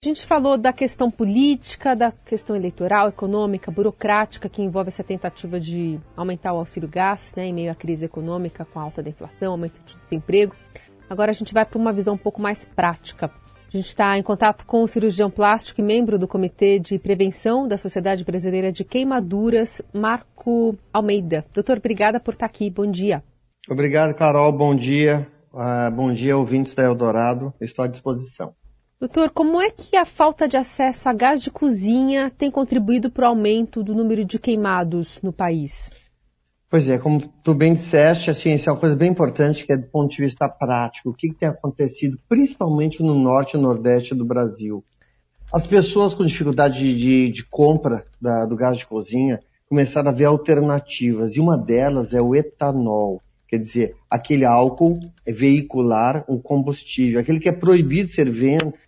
A gente falou da questão política, da questão eleitoral, econômica, burocrática, que envolve essa tentativa de aumentar o auxílio gás, né, em meio à crise econômica, com a alta da inflação, aumento do desemprego. Agora a gente vai para uma visão um pouco mais prática. A gente está em contato com o cirurgião plástico e membro do Comitê de Prevenção da Sociedade Brasileira de Queimaduras, Marco Almeida. Doutor, obrigada por estar aqui. Bom dia. Obrigado, Carol. Bom dia. Uh, bom dia, ouvintes da Eldorado. Estou à disposição. Doutor, como é que a falta de acesso a gás de cozinha tem contribuído para o aumento do número de queimados no país? Pois é, como tu bem disseste, assim, isso é uma coisa bem importante que é do ponto de vista prático. O que, que tem acontecido, principalmente no norte e nordeste do Brasil? As pessoas com dificuldade de, de, de compra da, do gás de cozinha começaram a ver alternativas, e uma delas é o etanol. Quer dizer, aquele álcool veicular, um combustível, aquele que é proibido ser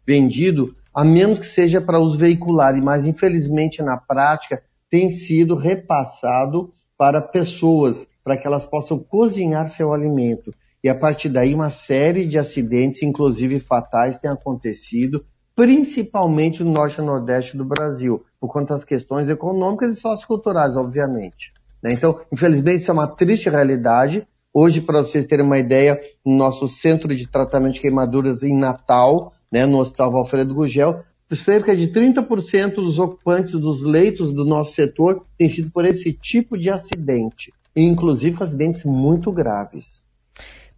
vendido, a menos que seja para uso veicular, mas infelizmente na prática tem sido repassado para pessoas, para que elas possam cozinhar seu alimento. E a partir daí uma série de acidentes, inclusive fatais, têm acontecido, principalmente no norte e nordeste do Brasil, por conta das questões econômicas e socioculturais, obviamente. Né? Então, infelizmente, isso é uma triste realidade, Hoje, para vocês terem uma ideia, no nosso centro de tratamento de queimaduras em Natal, né, no Hospital Alfredo Gugel, cerca de 30% dos ocupantes dos leitos do nosso setor têm sido por esse tipo de acidente, inclusive acidentes muito graves.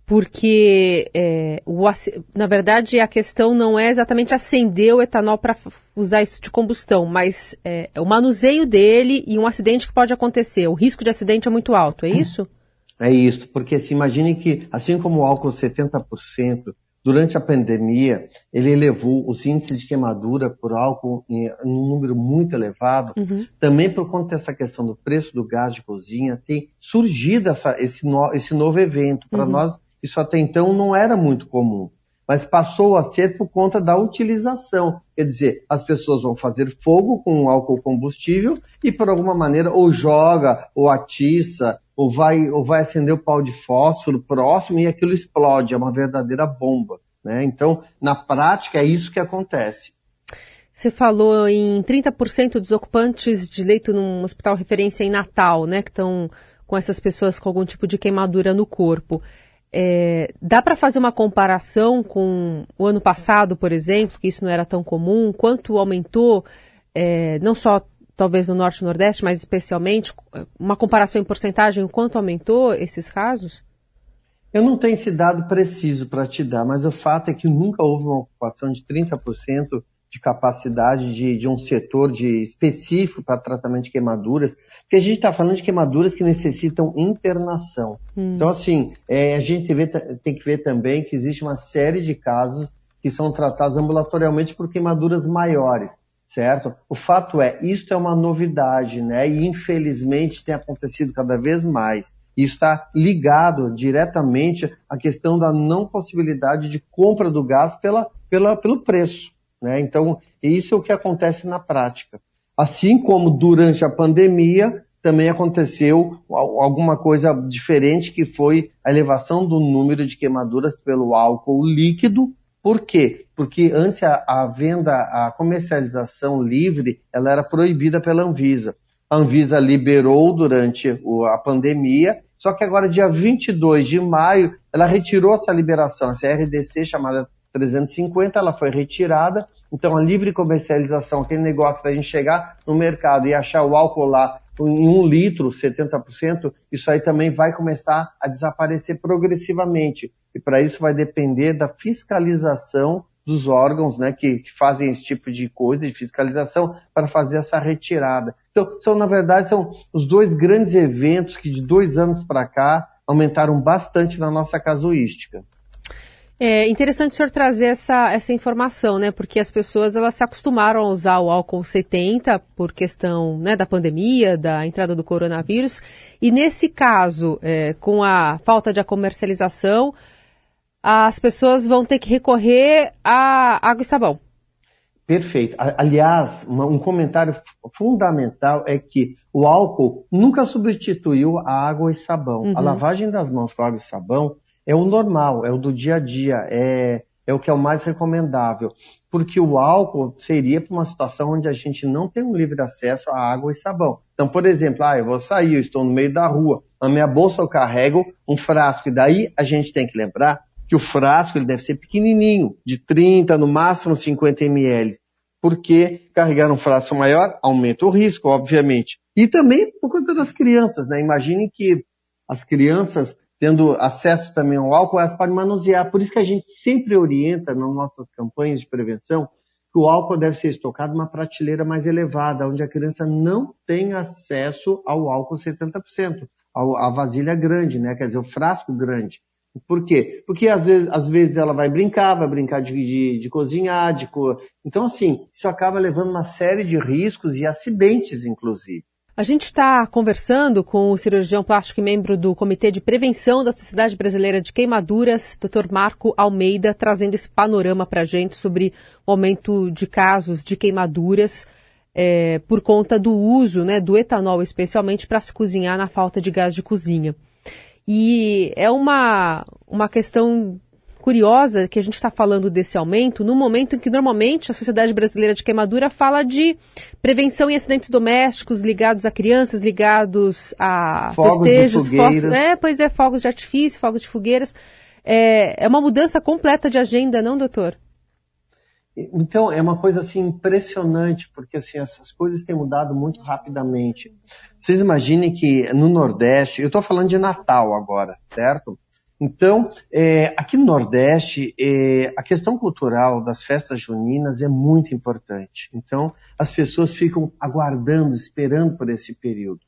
Porque, é, o, na verdade, a questão não é exatamente acender o etanol para usar isso de combustão, mas é, o manuseio dele e um acidente que pode acontecer. O risco de acidente é muito alto, é isso? É isso, porque se imagine que, assim como o álcool 70%, durante a pandemia, ele elevou os índices de queimadura por álcool em, em um número muito elevado. Uhum. Também por conta dessa questão do preço do gás de cozinha, tem surgido essa, esse, no, esse novo evento. Para uhum. nós, isso até então não era muito comum mas passou a ser por conta da utilização. Quer dizer, as pessoas vão fazer fogo com álcool combustível e por alguma maneira ou joga, ou atiça, ou vai, ou vai acender o pau de fósforo próximo e aquilo explode, é uma verdadeira bomba. Né? Então, na prática, é isso que acontece. Você falou em 30% dos ocupantes de leito num hospital referência em Natal, né, que estão com essas pessoas com algum tipo de queimadura no corpo. É, dá para fazer uma comparação com o ano passado, por exemplo, que isso não era tão comum? Quanto aumentou, é, não só talvez no Norte e Nordeste, mas especialmente, uma comparação em porcentagem, o quanto aumentou esses casos? Eu não tenho esse dado preciso para te dar, mas o fato é que nunca houve uma ocupação de 30% de capacidade de, de um setor de específico para tratamento de queimaduras, porque a gente está falando de queimaduras que necessitam internação. Hum. Então, assim, é, a gente vê, tem que ver também que existe uma série de casos que são tratados ambulatorialmente por queimaduras maiores, certo? O fato é, isto é uma novidade, né? E infelizmente tem acontecido cada vez mais. E está ligado diretamente à questão da não possibilidade de compra do gás pela, pela, pelo preço. Né? Então, isso é o que acontece na prática. Assim como durante a pandemia, também aconteceu alguma coisa diferente, que foi a elevação do número de queimaduras pelo álcool líquido. Por quê? Porque antes a, a venda, a comercialização livre, ela era proibida pela Anvisa. A Anvisa liberou durante a pandemia, só que agora, dia 22 de maio, ela retirou essa liberação, essa RDC chamada 350, ela foi retirada. Então, a livre comercialização, aquele negócio da gente chegar no mercado e achar o álcool lá em um litro, 70%, isso aí também vai começar a desaparecer progressivamente. E para isso vai depender da fiscalização dos órgãos né, que, que, fazem esse tipo de coisa, de fiscalização, para fazer essa retirada. Então, são, na verdade, são os dois grandes eventos que de dois anos para cá aumentaram bastante na nossa casuística. É interessante o senhor trazer essa, essa informação, né? Porque as pessoas elas se acostumaram a usar o álcool 70 por questão né, da pandemia, da entrada do coronavírus. E nesse caso, é, com a falta de comercialização, as pessoas vão ter que recorrer a água e sabão. Perfeito. Aliás, um comentário fundamental é que o álcool nunca substituiu a água e sabão. Uhum. A lavagem das mãos com água e sabão é o normal, é o do dia a dia, é, é o que é o mais recomendável, porque o álcool seria para uma situação onde a gente não tem um livre acesso à água e sabão. Então, por exemplo, ah, eu vou sair, eu estou no meio da rua, na minha bolsa eu carrego um frasco, e daí a gente tem que lembrar que o frasco ele deve ser pequenininho, de 30, no máximo 50 ml, porque carregar um frasco maior aumenta o risco, obviamente. E também por conta das crianças, né? Imaginem que as crianças tendo acesso também ao álcool, elas podem manusear. Por isso que a gente sempre orienta nas nossas campanhas de prevenção que o álcool deve ser estocado numa prateleira mais elevada, onde a criança não tem acesso ao álcool 70%, à vasilha grande, né? Quer dizer, o frasco grande. Por quê? Porque às vezes, às vezes ela vai brincar, vai brincar de, de, de cozinhar, de co... então assim, isso acaba levando uma série de riscos e acidentes, inclusive. A gente está conversando com o cirurgião plástico e membro do Comitê de Prevenção da Sociedade Brasileira de Queimaduras, Dr. Marco Almeida, trazendo esse panorama para a gente sobre o aumento de casos de queimaduras é, por conta do uso né, do etanol, especialmente para se cozinhar na falta de gás de cozinha. E é uma, uma questão curiosa que a gente está falando desse aumento no momento em que normalmente a Sociedade Brasileira de Queimadura fala de prevenção em acidentes domésticos ligados a crianças, ligados a fogos festejos, fogos, é, pois é, fogos de artifício, fogos de fogueiras. É, é uma mudança completa de agenda, não, doutor? Então, é uma coisa assim impressionante, porque assim, essas coisas têm mudado muito rapidamente. Vocês imaginem que no Nordeste, eu estou falando de Natal agora, certo? Então, é, aqui no Nordeste, é, a questão cultural das festas juninas é muito importante. Então, as pessoas ficam aguardando, esperando por esse período.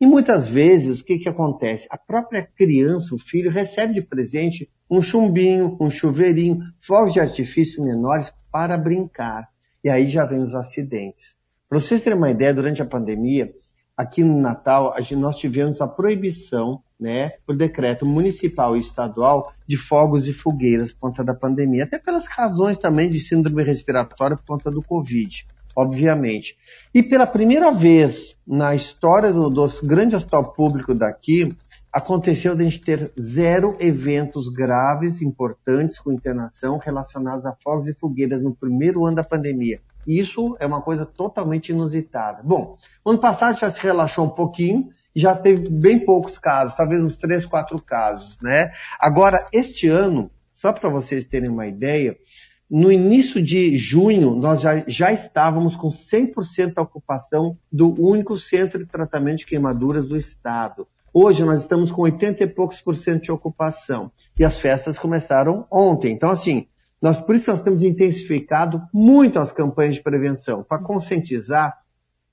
E muitas vezes, o que, que acontece? A própria criança, o filho, recebe de presente um chumbinho, um chuveirinho, fogos de artifício menores para brincar. E aí já vem os acidentes. Para vocês terem uma ideia, durante a pandemia, aqui no Natal, nós tivemos a proibição né, por decreto municipal e estadual de fogos e fogueiras por conta da pandemia, até pelas razões também de síndrome respiratória por conta do Covid, obviamente. E pela primeira vez na história do, do grande hospital público daqui, aconteceu de a gente ter zero eventos graves, importantes com internação relacionados a fogos e fogueiras no primeiro ano da pandemia. Isso é uma coisa totalmente inusitada. Bom, ano passado já se relaxou um pouquinho, já teve bem poucos casos, talvez uns três, quatro casos, né? Agora, este ano, só para vocês terem uma ideia, no início de junho, nós já, já estávamos com 100% da ocupação do único centro de tratamento de queimaduras do estado. Hoje nós estamos com 80 e poucos por cento de ocupação. E as festas começaram ontem. Então, assim, nós, por isso nós temos intensificado muito as campanhas de prevenção, para conscientizar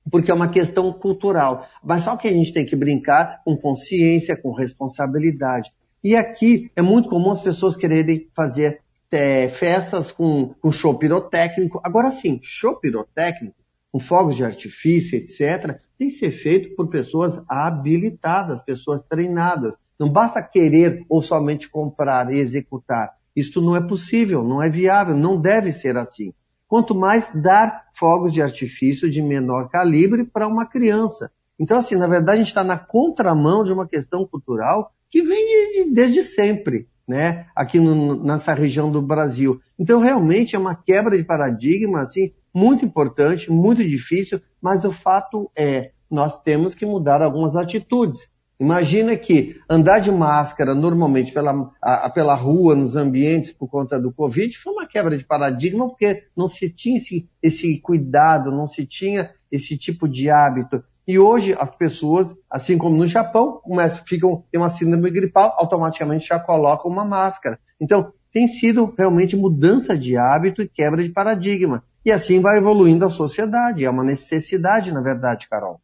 porque é uma questão cultural. Mas só que a gente tem que brincar com consciência, com responsabilidade. E aqui é muito comum as pessoas quererem fazer é, festas com, com show pirotécnico. Agora sim, show pirotécnico, com fogos de artifício, etc., tem que ser feito por pessoas habilitadas, pessoas treinadas. Não basta querer ou somente comprar e executar. Isso não é possível, não é viável, não deve ser assim quanto mais dar fogos de artifício de menor calibre para uma criança. Então, assim, na verdade, a gente está na contramão de uma questão cultural que vem de, de, desde sempre, né? Aqui no, nessa região do Brasil. Então, realmente é uma quebra de paradigma, assim, muito importante, muito difícil, mas o fato é, nós temos que mudar algumas atitudes. Imagina que andar de máscara normalmente pela, a, pela rua, nos ambientes, por conta do Covid, foi uma quebra de paradigma, porque não se tinha esse, esse cuidado, não se tinha esse tipo de hábito. E hoje as pessoas, assim como no Japão, começam, ficam, tem uma síndrome gripal, automaticamente já colocam uma máscara. Então, tem sido realmente mudança de hábito e quebra de paradigma. E assim vai evoluindo a sociedade. É uma necessidade, na verdade, Carol.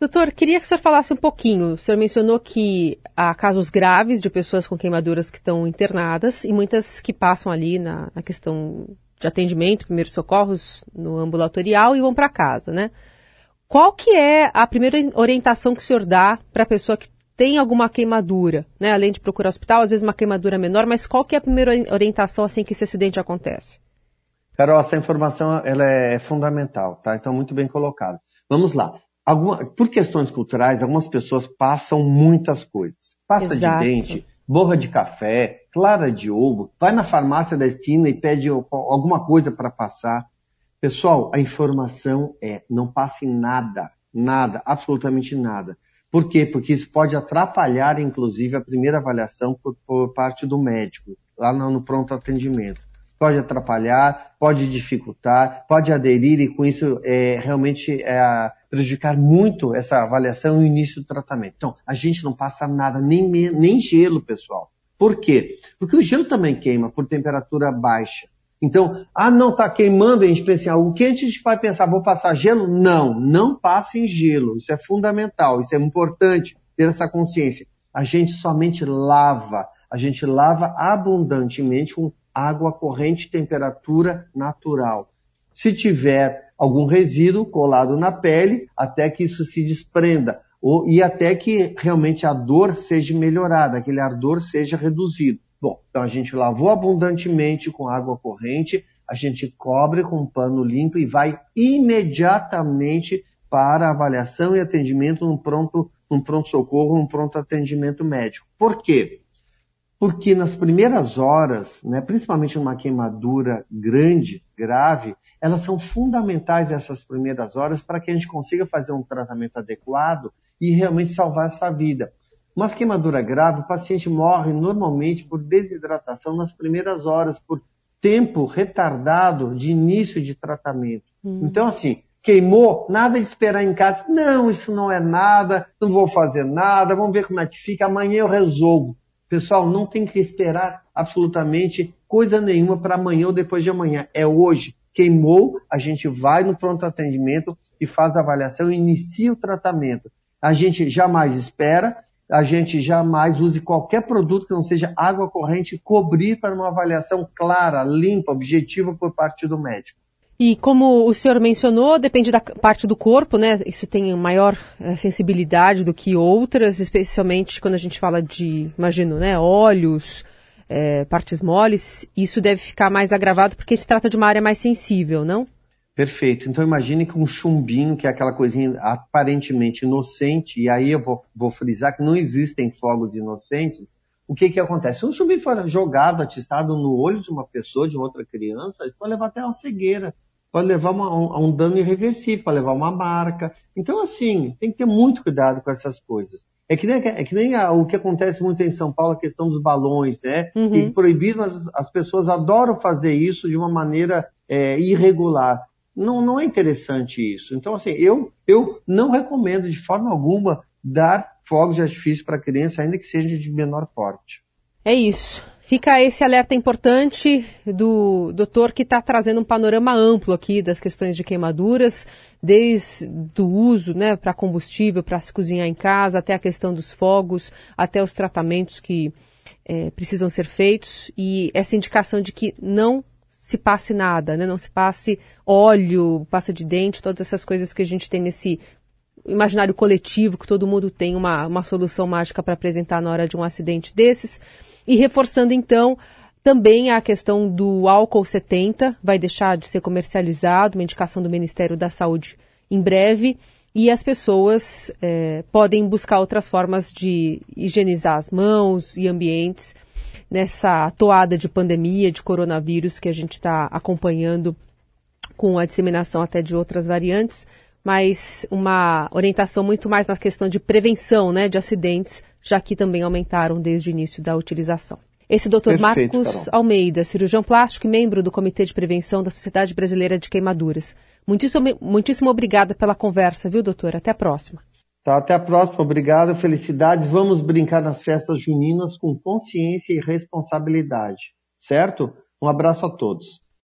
Doutor, queria que o senhor falasse um pouquinho. O senhor mencionou que há casos graves de pessoas com queimaduras que estão internadas e muitas que passam ali na, na questão de atendimento, primeiros socorros no ambulatorial e vão para casa, né? Qual que é a primeira orientação que o senhor dá para a pessoa que tem alguma queimadura, né? Além de procurar hospital, às vezes uma queimadura menor, mas qual que é a primeira orientação assim que esse acidente acontece? Carol, essa informação ela é fundamental, tá? Então, muito bem colocado. Vamos lá. Alguma, por questões culturais, algumas pessoas passam muitas coisas. Pasta Exato. de dente borra de café, clara de ovo, vai na farmácia da esquina e pede alguma coisa para passar. Pessoal, a informação é não passe nada, nada, absolutamente nada. Por quê? Porque isso pode atrapalhar, inclusive, a primeira avaliação por, por parte do médico, lá no, no pronto atendimento pode atrapalhar, pode dificultar, pode aderir e com isso é, realmente é, prejudicar muito essa avaliação e o início do tratamento. Então, a gente não passa nada, nem, nem gelo, pessoal. Por quê? Porque o gelo também queima por temperatura baixa. Então, ah, não está queimando, a gente pensa, ah, o que a gente vai pensar, vou passar gelo? Não, não passem gelo. Isso é fundamental, isso é importante ter essa consciência. A gente somente lava, a gente lava abundantemente com água corrente temperatura natural. Se tiver algum resíduo colado na pele, até que isso se desprenda, ou, e até que realmente a dor seja melhorada, aquele ardor seja reduzido. Bom, então a gente lavou abundantemente com água corrente, a gente cobre com um pano limpo e vai imediatamente para avaliação e atendimento no pronto, no pronto socorro, no pronto atendimento médico. Por quê? Porque nas primeiras horas, né, principalmente numa queimadura grande, grave, elas são fundamentais essas primeiras horas para que a gente consiga fazer um tratamento adequado e realmente salvar essa vida. Uma queimadura grave, o paciente morre normalmente por desidratação nas primeiras horas, por tempo retardado de início de tratamento. Hum. Então, assim, queimou, nada de esperar em casa. Não, isso não é nada, não vou fazer nada, vamos ver como é que fica, amanhã eu resolvo. Pessoal, não tem que esperar absolutamente coisa nenhuma para amanhã ou depois de amanhã. É hoje. Queimou, a gente vai no pronto atendimento e faz a avaliação e inicia o tratamento. A gente jamais espera, a gente jamais use qualquer produto que não seja água corrente cobrir para uma avaliação clara, limpa, objetiva por parte do médico. E como o senhor mencionou, depende da parte do corpo, né? Isso tem maior eh, sensibilidade do que outras, especialmente quando a gente fala de, imagino, né, olhos, é, partes moles. Isso deve ficar mais agravado porque se trata de uma área mais sensível, não? Perfeito. Então imagine que um chumbinho, que é aquela coisinha aparentemente inocente, e aí eu vou, vou frisar que não existem fogos inocentes, o que que acontece? Se um chumbinho for jogado, atistado no olho de uma pessoa, de outra criança, isso pode levar até uma cegueira pode levar uma, a um dano irreversível, pode levar uma marca. Então, assim, tem que ter muito cuidado com essas coisas. É que nem, é que nem a, o que acontece muito em São Paulo, a questão dos balões, né? Uhum. E proibido, mas as pessoas adoram fazer isso de uma maneira é, irregular. Não, não é interessante isso. Então, assim, eu, eu não recomendo de forma alguma dar fogos de artifício para criança, ainda que seja de menor porte. É isso. Fica esse alerta importante do doutor que está trazendo um panorama amplo aqui das questões de queimaduras, desde o uso né, para combustível, para se cozinhar em casa, até a questão dos fogos, até os tratamentos que é, precisam ser feitos e essa indicação de que não se passe nada, né, não se passe óleo, pasta de dente, todas essas coisas que a gente tem nesse imaginário coletivo, que todo mundo tem uma, uma solução mágica para apresentar na hora de um acidente desses. E reforçando então também a questão do álcool 70, vai deixar de ser comercializado, uma indicação do Ministério da Saúde em breve. E as pessoas é, podem buscar outras formas de higienizar as mãos e ambientes nessa toada de pandemia, de coronavírus que a gente está acompanhando com a disseminação até de outras variantes, mas uma orientação muito mais na questão de prevenção né, de acidentes já que também aumentaram desde o início da utilização. Esse doutor Marcos Carol. Almeida, cirurgião plástico e membro do Comitê de Prevenção da Sociedade Brasileira de Queimaduras. Muitíssimo, muitíssimo obrigada pela conversa, viu, doutor? Até a próxima. Tá, até a próxima. Obrigado, felicidades. Vamos brincar nas festas juninas com consciência e responsabilidade, certo? Um abraço a todos.